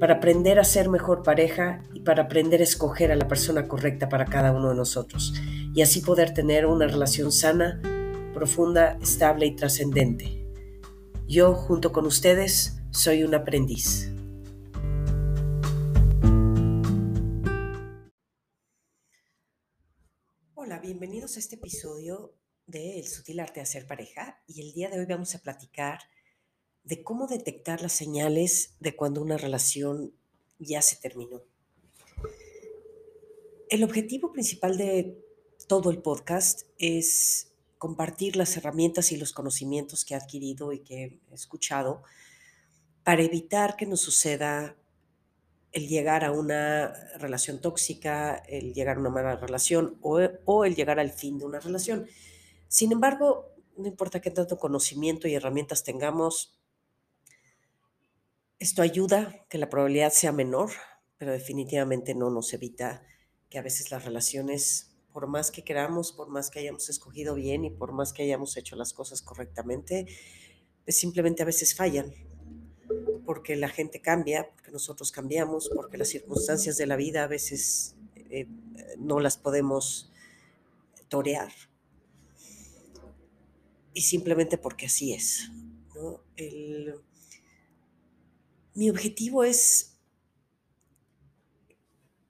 para aprender a ser mejor pareja y para aprender a escoger a la persona correcta para cada uno de nosotros y así poder tener una relación sana, profunda, estable y trascendente. Yo, junto con ustedes, soy un aprendiz. Hola, bienvenidos a este episodio de El sutil arte de hacer pareja y el día de hoy vamos a platicar de cómo detectar las señales de cuando una relación ya se terminó. El objetivo principal de todo el podcast es compartir las herramientas y los conocimientos que he adquirido y que he escuchado para evitar que nos suceda el llegar a una relación tóxica, el llegar a una mala relación o, o el llegar al fin de una relación. Sin embargo, no importa qué tanto conocimiento y herramientas tengamos, esto ayuda que la probabilidad sea menor, pero definitivamente no nos evita que a veces las relaciones, por más que queramos, por más que hayamos escogido bien y por más que hayamos hecho las cosas correctamente, pues simplemente a veces fallan, porque la gente cambia, porque nosotros cambiamos, porque las circunstancias de la vida a veces eh, no las podemos torear. Y simplemente porque así es. ¿no? Mi objetivo es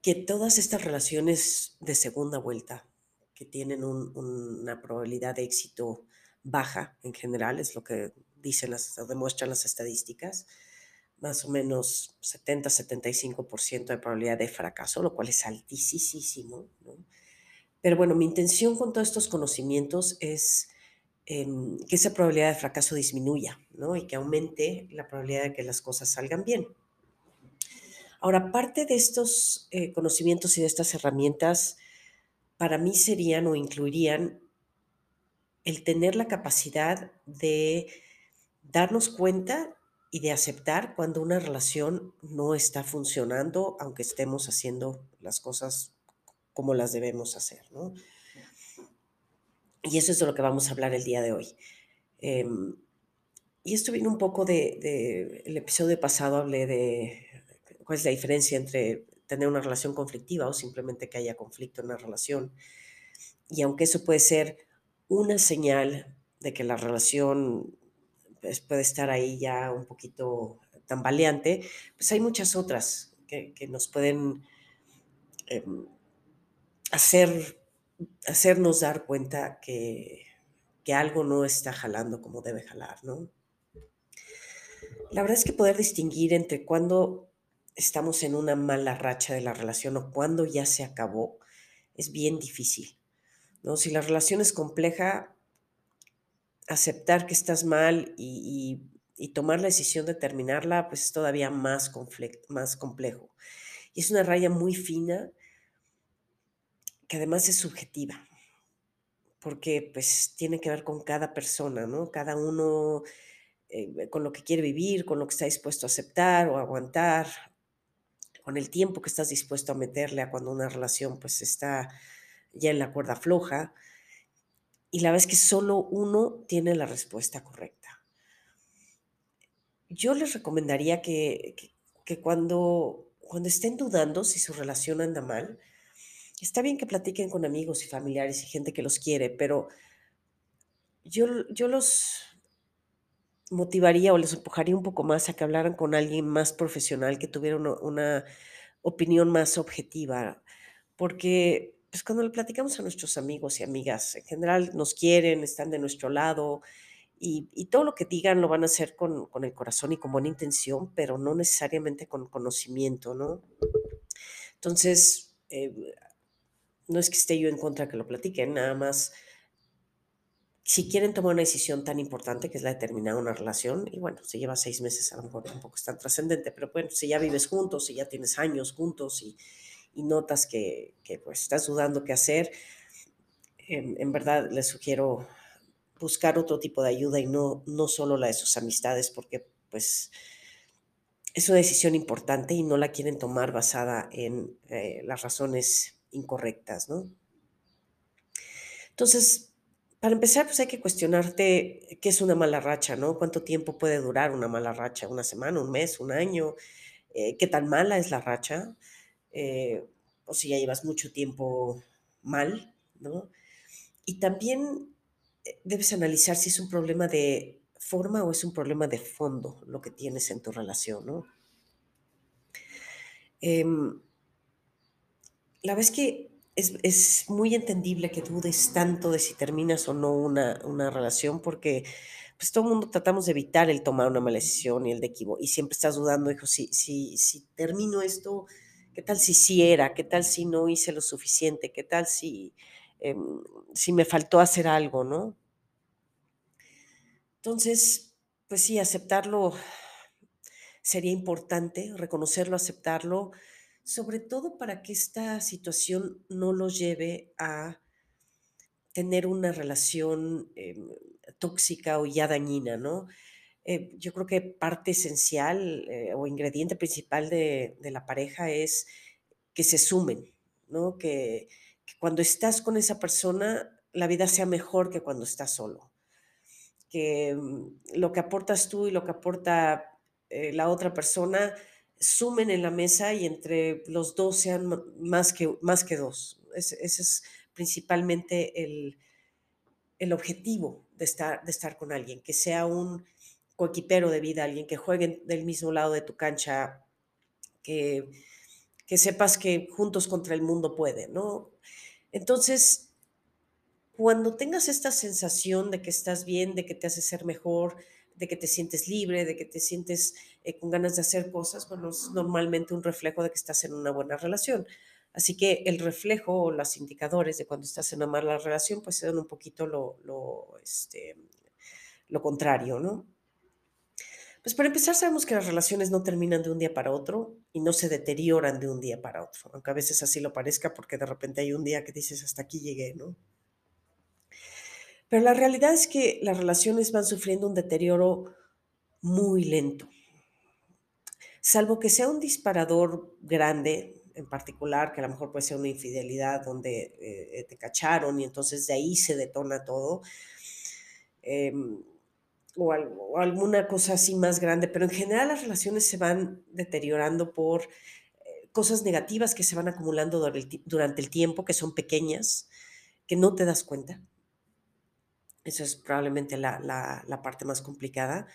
que todas estas relaciones de segunda vuelta, que tienen una probabilidad de éxito baja en general, es lo que dicen las, demuestran las estadísticas, más o menos 70-75% de probabilidad de fracaso, lo cual es altísimo. Pero bueno, mi intención con todos estos conocimientos es Em, que esa probabilidad de fracaso disminuya ¿no? y que aumente la probabilidad de que las cosas salgan bien. Ahora, parte de estos eh, conocimientos y de estas herramientas, para mí serían o incluirían el tener la capacidad de darnos cuenta y de aceptar cuando una relación no está funcionando, aunque estemos haciendo las cosas como las debemos hacer, ¿no? Y eso es de lo que vamos a hablar el día de hoy. Em, y esto viene un poco de, el episodio pasado, hablé de cuál es la diferencia entre tener una relación conflictiva o simplemente que haya conflicto en una relación. Y aunque eso puede ser una señal de que la relación pues, puede estar ahí ya un poquito tambaleante, pues hay muchas otras que, nos pueden em, hacer hacernos dar cuenta que, algo no está jalando como debe jalar, ¿no? La verdad es que poder distinguir entre cuando estamos en una mala racha de la relación o cuando ya se acabó es bien difícil, ¿no? Si la relación es compleja, aceptar que estás mal y, tomar la decisión de terminarla, pues es todavía más, más complejo. Y es una raya muy fina que además es subjetiva, porque pues tiene que ver con cada persona, ¿no? Cada uno eh, con lo que quiere vivir, con lo que está dispuesto a aceptar o aguantar, con el tiempo que estás dispuesto a meterle a cuando una relación pues está ya en la cuerda floja. Y la vez que solo uno tiene la respuesta correcta. Yo les recomendaría que, que cuando, cuando estén dudando si su relación anda mal, está bien que platiquen con amigos y familiares y gente que los quiere, pero yo, yo los motivaría o les empujaría un poco más a que hablaran con alguien más profesional, que tuviera una, opinión más objetiva, porque pues cuando le platicamos a nuestros amigos y amigas, en general nos quieren, están de nuestro lado y, todo lo que digan lo van a hacer con, el corazón y con buena intención, pero no necesariamente con conocimiento, ¿no? Entonces, eh, no es que esté yo en contra que lo platiquen, nada más si quieren tomar una decisión tan importante que es la de terminar una relación, y bueno, se lleva seis meses, a lo mejor tampoco es tan trascendente, pero bueno, si ya vives juntos, si ya tienes años juntos y, notas que, pues, estás dudando qué hacer, en, en verdad les sugiero buscar otro tipo de ayuda y no, no solo la de sus amistades, porque pues es una decisión importante y no la quieren tomar basada en eh, las razones incorrectas, ¿no? Entonces, para empezar, pues hay que cuestionarte qué es una mala racha, ¿no? ¿Cuánto tiempo puede durar una mala racha? ¿Una semana, un mes, un año? Eh, ¿Qué tan mala es la racha? Eh, o si ya llevas mucho tiempo mal, ¿no? Y también debes analizar si es un problema de forma o es un problema de fondo lo que tienes en tu relación, ¿no? Em, la verdad es que es, muy entendible que dudes tanto de si terminas o no una, una relación porque pues todo el mundo tratamos de evitar el tomar una mala decisión y el de equivo y siempre estás dudando, hijo, si, si, si termino esto, ¿qué tal si sí era? ¿Qué tal si no hice lo suficiente? ¿Qué tal si, em, si me faltó hacer algo, no? Entonces, pues sí, aceptarlo sería importante, reconocerlo, aceptarlo, sobre todo para que esta situación no lo lleve a tener una relación em, tóxica o ya dañina, ¿no? Eh, yo creo que parte esencial eh, o ingrediente principal de, la pareja es que se sumen, ¿no? Que, cuando estás con esa persona, la vida sea mejor que cuando estás solo que mm, lo que aportas tú y lo que aporta eh, la otra persona sumen en la mesa y entre los dos sean más que, más que dos. Ese, es principalmente el, el objetivo de estar, de estar con alguien, que sea un coequipero de vida, alguien que juegue del mismo lado de tu cancha, que, que sepas que juntos contra el mundo pueden, ¿no? Entonces, cuando tengas esta sensación de que estás bien, de que te hace ser mejor, de que te sientes libre, de que te sientes eh, con ganas de hacer cosas, bueno, es normalmente un reflejo de que estás en una buena relación. Así que el reflejo o los indicadores de cuando estás en una mala relación, pues son un poquito lo, lo, este, lo contrario, ¿no? Pues para empezar, sabemos que las relaciones no terminan de un día para otro y no se deterioran de un día para otro, aunque a veces así lo parezca porque de repente hay un día que dices, hasta aquí llegué, ¿no? Pero la realidad es que las relaciones van sufriendo un deterioro muy lento. Salvo que sea un disparador grande, en particular, que a lo mejor puede ser una infidelidad donde eh, te cacharon y entonces de ahí se detona todo, em, o, alguna cosa así más grande, pero en general las relaciones se van deteriorando por eh, cosas negativas que se van acumulando durante el tiempo, que son pequeñas, que no te das cuenta. Eso es probablemente la, parte más complicada.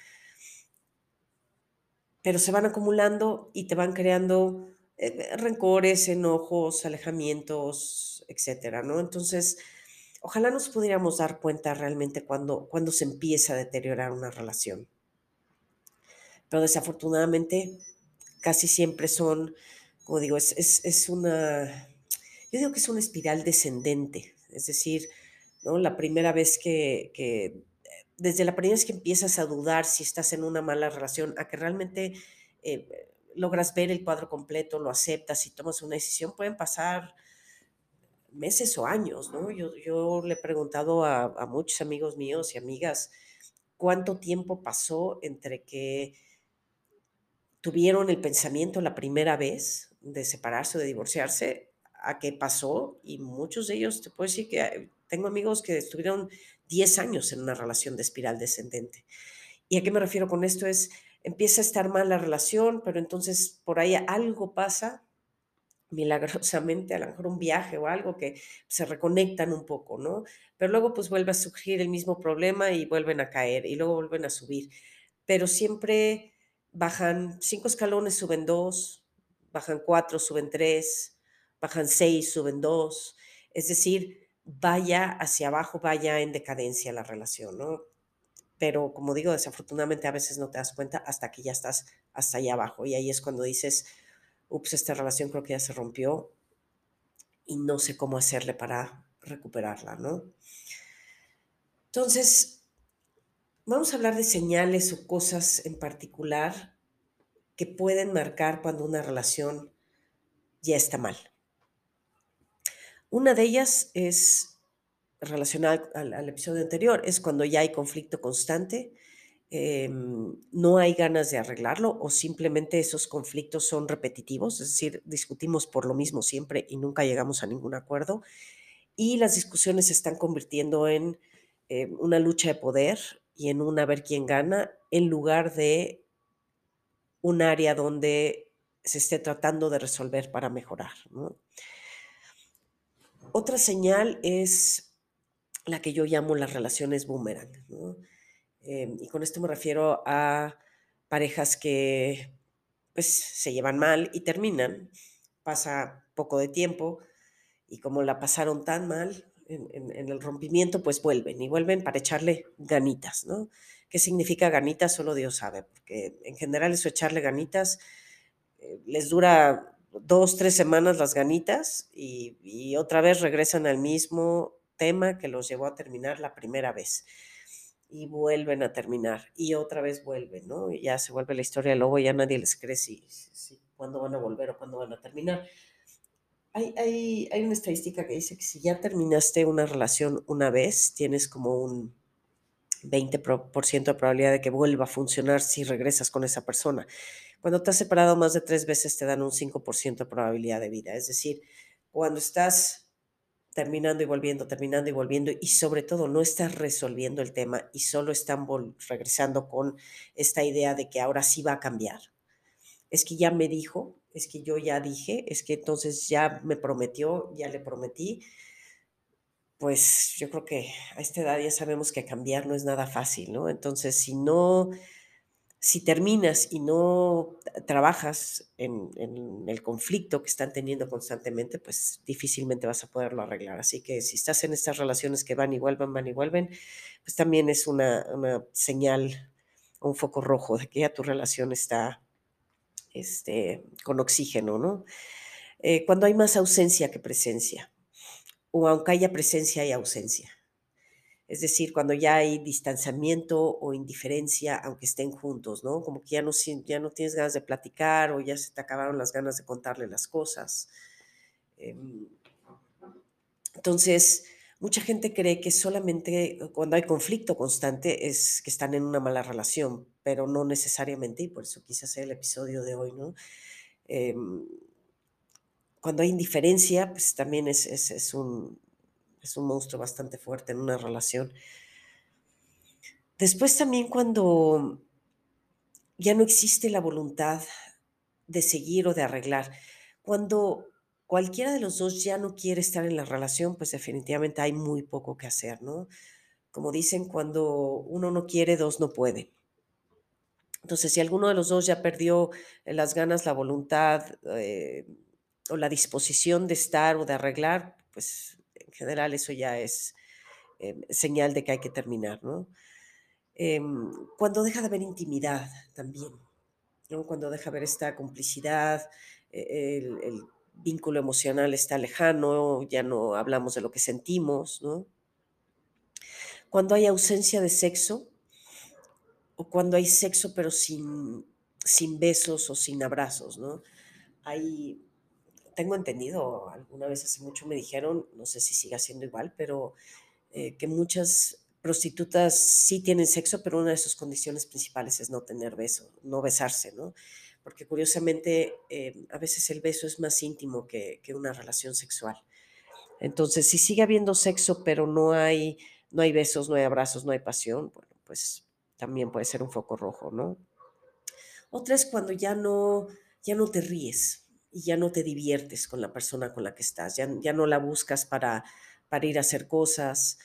Pero se van acumulando y te van creando eh, rencores, enojos, alejamientos, etcétera, ¿no? Entonces, ojalá nos pudiéramos dar cuenta realmente cuando, cuando se empieza a deteriorar una relación. Pero desafortunadamente, casi siempre son, como digo, es, es una, yo digo que es una espiral descendente, es decir, la primera vez que, desde la primera vez que empiezas a dudar si estás en una mala relación, a que realmente eh, logras ver el cuadro completo, lo aceptas y tomas una decisión, pueden pasar meses o años, ¿no? Yo, yo le he preguntado a, a, muchos amigos míos y amigas cuánto tiempo pasó entre que tuvieron el pensamiento la primera vez de separarse o de divorciarse a qué pasó y muchos de ellos, te puedo decir que tengo amigos que estuvieron 10 años en una relación de espiral descendente. ¿Y a qué me refiero con esto? Es, empieza a estar mal la relación, pero entonces por ahí algo pasa milagrosamente, a lo mejor un viaje o algo que se reconectan un poco, ¿no? Pero luego pues vuelve a surgir el mismo problema y vuelven a caer y luego vuelven a subir. Pero siempre bajan cinco escalones, suben dos, bajan cuatro, suben tres, bajan seis, suben dos. Es decir, vaya hacia abajo, vaya en decadencia la relación, ¿no? Pero como digo, desafortunadamente a veces no te das cuenta hasta que ya estás hasta allá abajo y ahí es cuando dices, ups, esta relación creo que ya se rompió y no sé cómo hacerle para recuperarla, ¿no? Entonces, vamos a hablar de señales o cosas en particular que pueden marcar cuando una relación ya está mal, Una de ellas es relacionada al, episodio anterior, es cuando ya hay conflicto constante, em, no hay ganas de arreglarlo o simplemente esos conflictos son repetitivos, es decir, discutimos por lo mismo siempre y nunca llegamos a ningún acuerdo y las discusiones se están convirtiendo en eh, una lucha de poder y en un a ver quién gana en lugar de un área donde se esté tratando de resolver para mejorar. Otra señal es la que yo llamo las relaciones boomerang. Em, y con esto me refiero a parejas que pues, se llevan mal y terminan. Pasa poco de tiempo y como la pasaron tan mal en, el rompimiento, pues vuelven y vuelven para echarle ganitas, ¿no? ¿Qué significa ganitas? Solo Dios sabe, porque en general eso echarle ganitas eh, les dura dos, tres semanas las ganitas y, y, otra vez regresan al mismo tema que los llevó a terminar la primera vez. Y vuelven a terminar y otra vez vuelven, ¿no? Y ya se vuelve la historia del lobo, ya nadie les cree si, si, cuándo van a volver o cuándo van a terminar. Hay, hay, hay una estadística que dice que si ya terminaste una relación una vez, tienes como un 20% de probabilidad de que vuelva a funcionar si regresas con esa persona. Cuando te has separado más de tres veces, te dan un 5% de probabilidad de vida. Es decir, cuando estás terminando y volviendo, terminando y volviendo, y sobre todo no estás resolviendo el tema y solo están regresando con esta idea de que ahora sí va a cambiar. Es que ya me dijo, es que yo ya dije, es que entonces ya me prometió, ya le prometí, pues yo creo que a esta edad ya sabemos que cambiar no es nada fácil, ¿no? Entonces, si no, si terminas y no trabajas en, el conflicto que están teniendo constantemente, pues difícilmente vas a poderlo arreglar. Así que si estás en estas relaciones que van y vuelven, van y vuelven, pues también es una, señal, un foco rojo de que ya tu relación está este, con oxígeno, ¿no? Eh, cuando hay más ausencia que presencia o aunque haya presencia y ausencia. Es decir, cuando ya hay distanciamiento o indiferencia, aunque estén juntos, ¿no? Como que ya no, ya no tienes ganas de platicar o ya se te acabaron las ganas de contarle las cosas. Em, entonces, mucha gente cree que solamente cuando hay conflicto constante es que están en una mala relación, pero no necesariamente, y por eso quise hacer el episodio de hoy, ¿no? Em, cuando hay indiferencia, pues también es, un, es un monstruo bastante fuerte en una relación. Después también cuando ya no existe la voluntad de seguir o de arreglar, cuando cualquiera de los dos ya no quiere estar en la relación, pues definitivamente hay muy poco que hacer, ¿no? Como dicen, cuando uno no quiere, dos no puede. Entonces, si alguno de los dos ya perdió las ganas, la voluntad, eh, o la disposición de estar o de arreglar, pues general eso ya es em, señal de que hay que terminar, ¿no? Em, cuando deja de haber intimidad también. Cuando deja de haber esta complicidad, e, el, vínculo emocional está lejano, ya no hablamos de lo que sentimos, ¿no? Cuando hay ausencia de sexo, o cuando hay sexo pero sin, sin besos o sin abrazos, ¿no? Hay tengo entendido, alguna vez hace mucho me dijeron, no sé si siga siendo igual, pero eh, que muchas prostitutas sí tienen sexo, pero una de sus condiciones principales es no tener beso, no besarse, ¿no? Porque curiosamente eh, a veces el beso es más íntimo que, que, una relación sexual. Entonces, si sigue habiendo sexo, pero no hay, no hay besos, no hay abrazos, no hay pasión, bueno, pues también puede ser un foco rojo, ¿no? Otra es cuando ya no, ya no te ríes, y ya no te diviertes con la persona con la que estás, ya, ya no la buscas para, para ir a hacer cosas.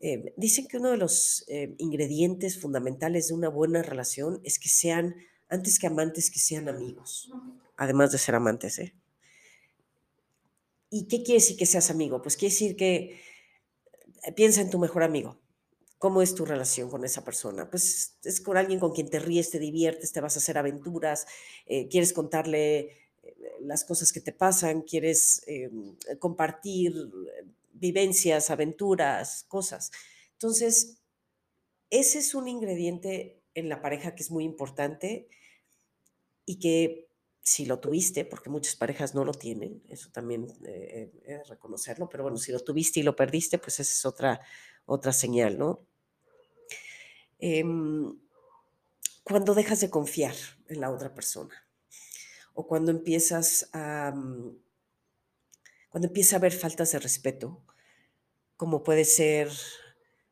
Eh, dicen que uno de los eh, ingredientes fundamentales de una buena relación es que sean, antes que amantes, que sean amigos, además de ser amantes. ¿eh? ¿Y qué quiere decir que seas amigo? Pues quiere decir que piensa en tu mejor amigo. ¿Cómo es tu relación con esa persona? Pues es con alguien con quien te ríes, te diviertes, te vas a hacer aventuras, quieres contarle las cosas que te pasan, quieres eh, compartir eh, vivencias, aventuras, cosas. Entonces, ese es un ingrediente en la pareja que es muy importante y que si lo tuviste, porque muchas parejas no lo tienen, eso también eh, eh, es reconocerlo, pero bueno, si lo tuviste y lo perdiste, pues esa es otra, otra señal, ¿no? Em, cuando dejas de confiar en la otra persona o cuando empiezas a, mm, cuando empieza a haber faltas de respeto, como puede ser,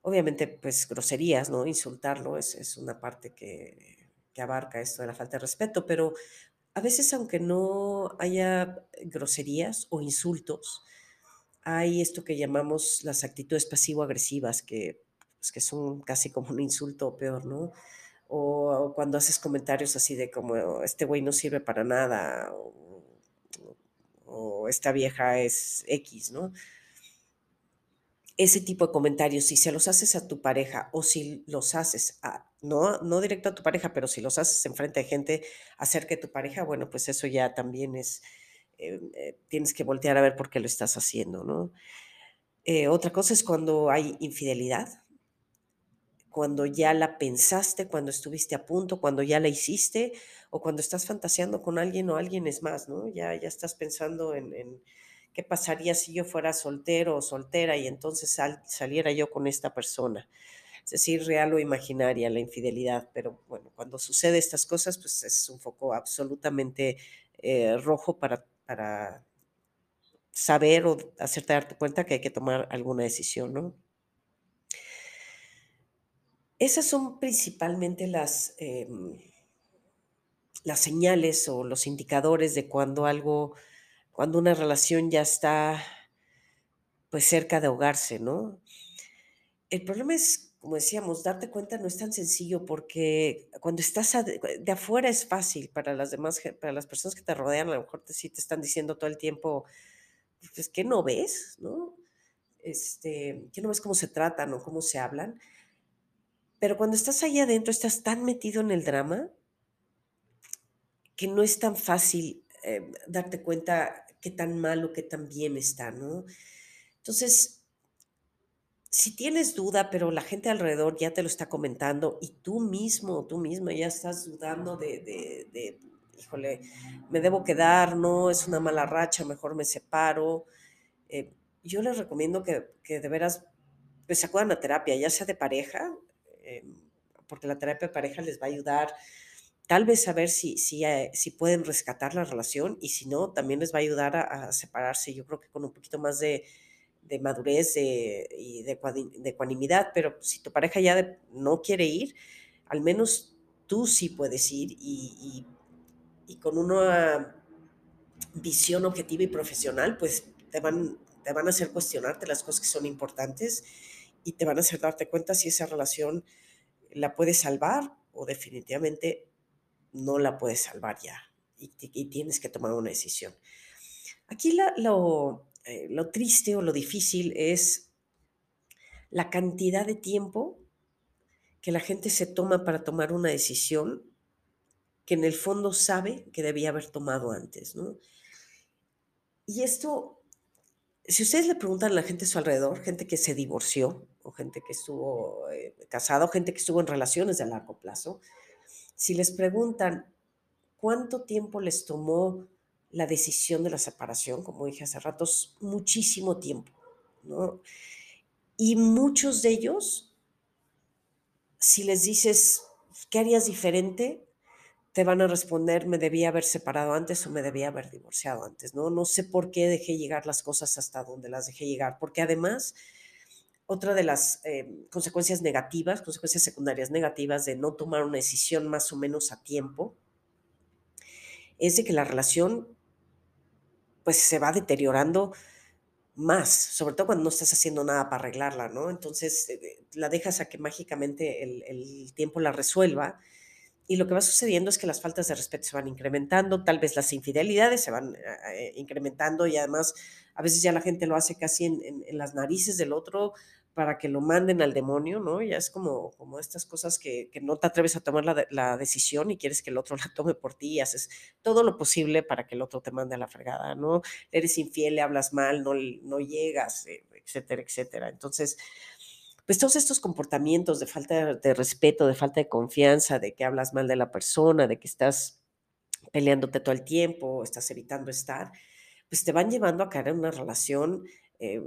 obviamente, pues groserías, ¿no? Insultarlo es, es una parte que, que abarca esto de la falta de respeto, pero a veces, aunque no haya groserías o insultos, hay esto que llamamos las actitudes pasivo-agresivas, que, pues, que son casi como un insulto o peor, ¿no? O cuando haces comentarios así de como, este güey no sirve para nada, o, esta vieja es X, ¿no? ese tipo de comentarios, si se los haces a tu pareja o si los haces, no, no directo a tu pareja, pero si los haces en frente de gente acerca de tu pareja, bueno, pues eso ya también es, eh, eh, tienes que voltear a ver por qué lo estás haciendo, ¿no? Eh, otra cosa es cuando hay infidelidad, cuando ya la pensaste, cuando estuviste a punto, cuando ya la hiciste o cuando estás fantaseando con alguien o alguien es más, ¿no? Ya, ya estás pensando en ¿Qué pasaría si yo fuera soltero o soltera y entonces saliera yo con esta persona? Es decir, real o imaginaria la infidelidad, pero bueno, cuando sucede estas cosas, pues es un foco absolutamente eh, rojo para, para saber o hacerte darte cuenta que hay que tomar alguna decisión, ¿no? Esas son principalmente las, em, las señales o los indicadores de cuando algo cuando una relación ya está pues cerca de ahogarse, ¿no? El problema es, como decíamos, darte cuenta no es tan sencillo porque cuando estás de afuera es fácil para las demás, para las personas que te rodean, a lo mejor te, sí te están diciendo todo el tiempo, pues que no ves, ¿no? Este, que no ves cómo se tratan o cómo se hablan. Pero cuando estás ahí adentro, estás tan metido en el drama que no es tan fácil eh, darte cuenta qué tan mal o qué tan bien está, ¿no? Entonces, si tienes duda, pero la gente alrededor ya te lo está comentando y tú mismo, tú misma ya estás dudando de, de, híjole, me debo quedar, no, es una mala racha, mejor me separo. Eh, yo les recomiendo que, que, de veras pues, acudan a terapia, ya sea de pareja, eh, porque la terapia de pareja les va a ayudar tal vez saber si, si, eh, si pueden rescatar la relación y si no, también les va a ayudar a, separarse, yo creo que con un poquito más de, madurez y de, de, ecuanimidad, pero si tu pareja ya no quiere ir, al menos tú sí puedes ir y, y, con una visión objetiva y profesional, pues te van, te van a hacer cuestionarte las cosas que son importantes y te van a hacer darte cuenta si esa relación la puedes salvar o definitivamente no la puedes salvar ya y, tienes que tomar una decisión. Aquí lo, eh, lo triste o lo difícil es la cantidad de tiempo que la gente se toma para tomar una decisión que en el fondo sabe que debía haber tomado antes, ¿no? Y esto, si ustedes le preguntan a la gente a su alrededor, gente que se divorció, o gente que estuvo eh, casada, o gente que estuvo en relaciones de largo plazo, si les preguntan cuánto tiempo les tomó la decisión de la separación, como dije hace ratos, muchísimo tiempo, ¿no? Y muchos de ellos, si les dices, ¿qué harías diferente? Te van a responder, me debía haber separado antes o me debía haber divorciado antes, ¿no? No sé por qué dejé llegar las cosas hasta donde las dejé llegar, porque además otra de las eh, consecuencias negativas, consecuencias secundarias negativas de no tomar una decisión más o menos a tiempo, es de que la relación pues se va deteriorando más, sobre todo cuando no estás haciendo nada para arreglarla, ¿no? Entonces eh, la dejas a que mágicamente el, tiempo la resuelva y lo que va sucediendo es que las faltas de respeto se van incrementando, tal vez las infidelidades se van eh, eh, incrementando y además a veces ya la gente lo hace casi en, las narices del otro para que lo manden al demonio, ¿no? Ya es como, como estas cosas que, no te atreves a tomar la, decisión y quieres que el otro la tome por ti haces todo lo posible para que el otro te mande a la fregada, ¿no? Eres infiel, le hablas mal, no, no llegas, eh, etcétera, etcétera. Entonces, pues todos estos comportamientos de falta de respeto, de falta de confianza, de que hablas mal de la persona, de que estás peleándote todo el tiempo, estás evitando estar, pues te van llevando a caer en una relación em,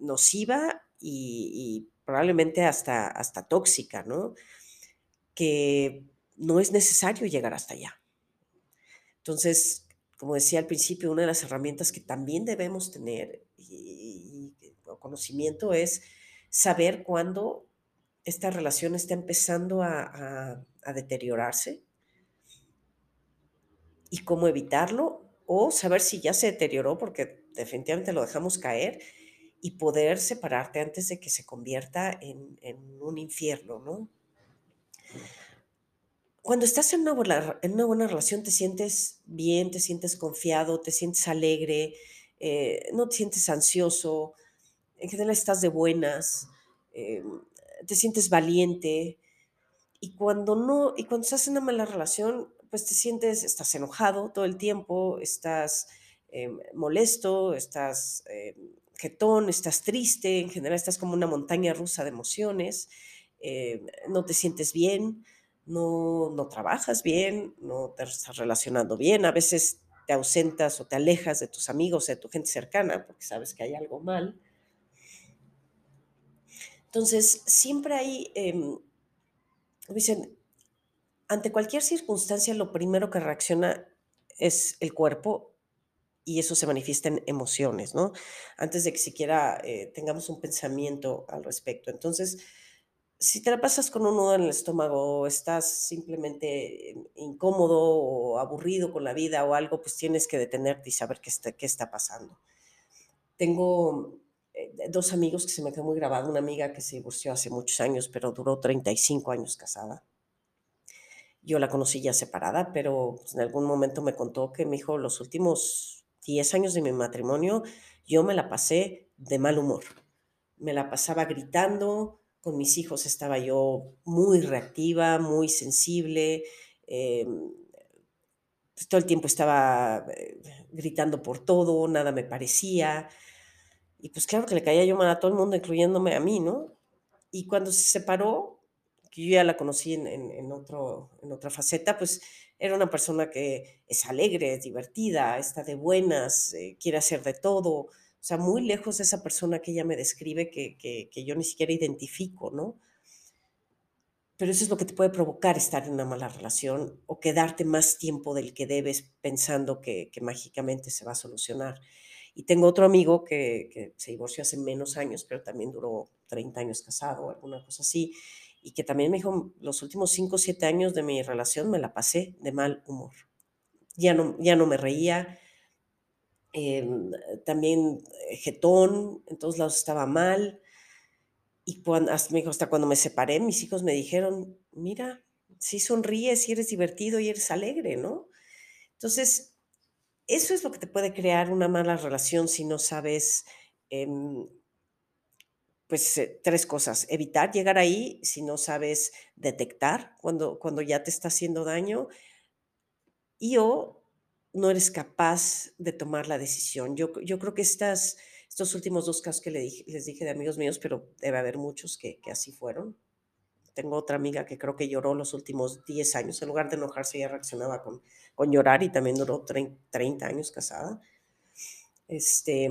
nociva y, probablemente hasta, hasta tóxica, ¿no? Que no es necesario llegar hasta allá. Entonces, como decía al principio, una de las herramientas que también debemos tener y, conocimiento es saber cuándo esta relación está empezando a, deteriorarse y cómo evitarlo o saber si ya se deterioró porque definitivamente lo dejamos caer y poder separarte antes de que se convierta en, en un infierno, ¿no? Cuando estás en una, buena, en una buena relación te sientes bien, te sientes confiado, te sientes alegre, eh, no te sientes ansioso, en general estás de buenas, eh, te sientes valiente. Y cuando no, y cuando estás en una mala relación, pues te sientes, estás enojado todo el tiempo, estás eh, molesto, estás estás triste, en general estás como una montaña rusa de emociones, no te sientes bien no, no trabajas bien, no te estás relacionando bien, a veces te ausentas o te alejas de tus amigos, de tu gente cercana, porque sabes que hay algo mal. Entonces, siempre hay, em, dicen, ante cualquier circunstancia, lo primero que reacciona es el cuerpo y eso se manifiesta en emociones, ¿no? Antes de que siquiera eh, tengamos un pensamiento al respecto. Entonces, si te la pasas con un nudo en el estómago estás simplemente incómodo o aburrido con la vida o algo, pues tienes que detenerte y saber qué está, qué está pasando. Tengo eh, dos amigos que se me quedó muy grabado, una amiga que se divorció hace muchos años, pero duró 35 años casada. Yo la conocí ya separada, pero pues, en algún momento me contó que me dijo, los últimos 10 años de mi matrimonio, yo me la pasé de mal humor. Me la pasaba gritando, con mis hijos estaba yo muy reactiva, muy sensible, em, pues, todo el tiempo estaba eh, gritando por todo, nada me parecía. Y pues claro que le caía yo mal a todo el mundo, incluyéndome a mí, ¿no? Y cuando se separó, que yo ya la conocí en, otro, en otra faceta, pues era una persona que es alegre, es divertida, está de buenas, eh, quiere hacer de todo, o sea, muy lejos de esa persona que ella me describe que, que, yo ni siquiera identifico, ¿no? Pero eso es lo que te puede provocar estar en una mala relación o quedarte más tiempo del que debes pensando que, que mágicamente se va a solucionar. Y tengo otro amigo que, que, se divorció hace menos años, pero también duró 30 años casado o alguna cosa así, y que también me dijo, los últimos 5 o 7 años de mi relación me la pasé de mal humor. Ya no, ya no me reía, Em, también eh, jetón, en todos lados estaba mal. Y cuando, hasta, hasta cuando me separé, mis hijos me dijeron, mira, si sonríes, si eres divertido y eres alegre, ¿no? Entonces, eso es lo que te puede crear una mala relación si no sabes, em, pues, eh, tres cosas. Evitar llegar ahí si no sabes detectar cuando, cuando ya te está haciendo daño y o no eres capaz de tomar la decisión. Yo, yo creo que estas, estos últimos dos casos que les dije de amigos míos, pero debe haber muchos que, así fueron. Tengo otra amiga que creo que lloró los últimos 10 años. En lugar de enojarse, ella reaccionaba con, con llorar y también duró 30 años casada. Este,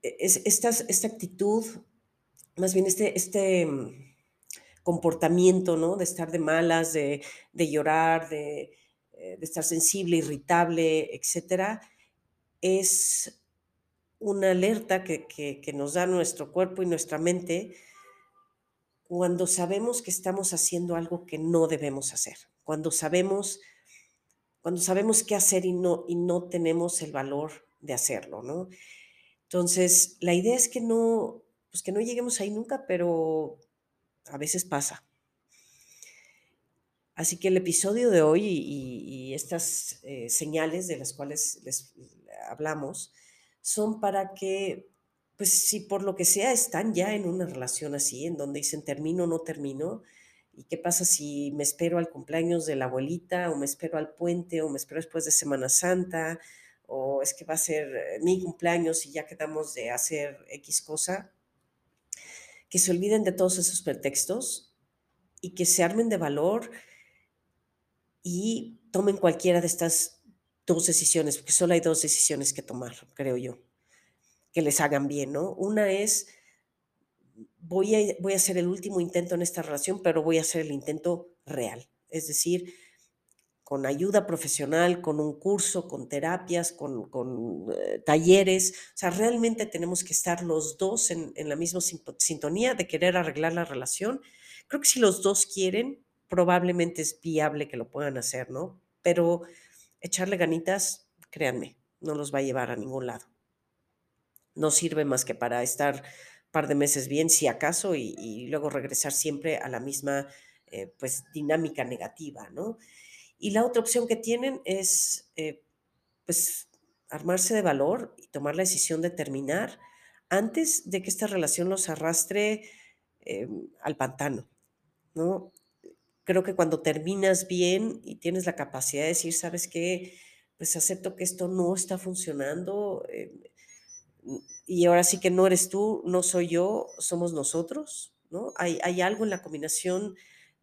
es, esta, esta actitud, más bien este, este mm, comportamiento, ¿no? De estar de malas, de, de llorar, de, eh, de estar sensible, irritable, etcétera, es una alerta que, que, nos da nuestro cuerpo y nuestra mente cuando sabemos que estamos haciendo algo que no debemos hacer, cuando sabemos, cuando sabemos qué hacer y no, y no tenemos el valor de hacerlo, ¿no? Entonces, la idea es que no, pues que no lleguemos ahí nunca, pero a veces pasa. Así que el episodio de hoy y, estas eh, señales de las cuales les hablamos son para que, pues si por lo que sea están ya en una relación así, en donde dicen termino o no termino, ¿y qué pasa si me espero al cumpleaños de la abuelita o me espero al puente o me espero después de Semana Santa o es que va a ser mi cumpleaños y ya quedamos de hacer X cosa? Que se olviden de todos esos pretextos y que se armen de valor y tomen cualquiera de estas dos decisiones, porque solo hay dos decisiones que tomar, creo yo, que les hagan bien, ¿no? Una es, voy a, voy a hacer el último intento en esta relación, pero voy a hacer el intento real, es decir, con ayuda profesional, con un curso, con terapias, con, eh, talleres. O sea, realmente tenemos que estar los dos en, en, la misma sintonía de querer arreglar la relación. Creo que si los dos quieren, probablemente es viable que lo puedan hacer, ¿no? Pero echarle ganitas, créanme, no los va a llevar a ningún lado. No sirve más que para estar par de meses bien, si acaso, y, luego regresar siempre a la misma, eh, pues, dinámica negativa, ¿no? Y la otra opción que tienen es, eh, pues, armarse de valor y tomar la decisión de terminar antes de que esta relación los arrastre em, al pantano, ¿no? Creo que cuando terminas bien y tienes la capacidad de decir, ¿sabes qué? Pues acepto que esto no está funcionando em, y ahora sí que no eres tú, no soy yo, somos nosotros, ¿no? Hay, hay algo en la combinación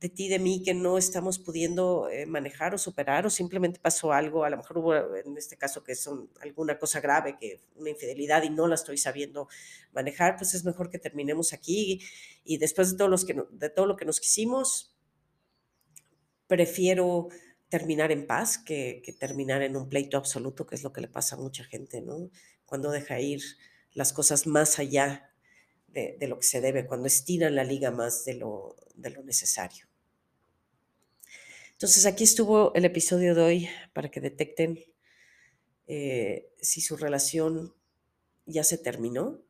de ti, de mí, que no estamos pudiendo eh, manejar o superar, o simplemente pasó algo, a lo mejor hubo en este caso que es alguna cosa grave, que una infidelidad y no la estoy sabiendo manejar, pues es mejor que terminemos aquí y, después de, los que, de todo lo que nos quisimos, prefiero terminar en paz que, terminar en un pleito absoluto, que es lo que le pasa a mucha gente, ¿no? Cuando deja ir las cosas más allá de, lo que se debe, cuando estiran la liga más de lo, de lo necesario. Entonces aquí estuvo el episodio de hoy para que detecten eh, si su relación ya se terminó,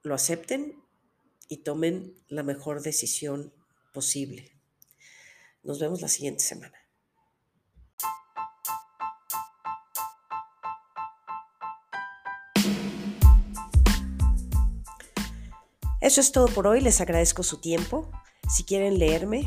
lo acepten y tomen la mejor decisión posible. Nos vemos la siguiente semana. Eso es todo por hoy, les agradezco su tiempo. Si quieren leerme,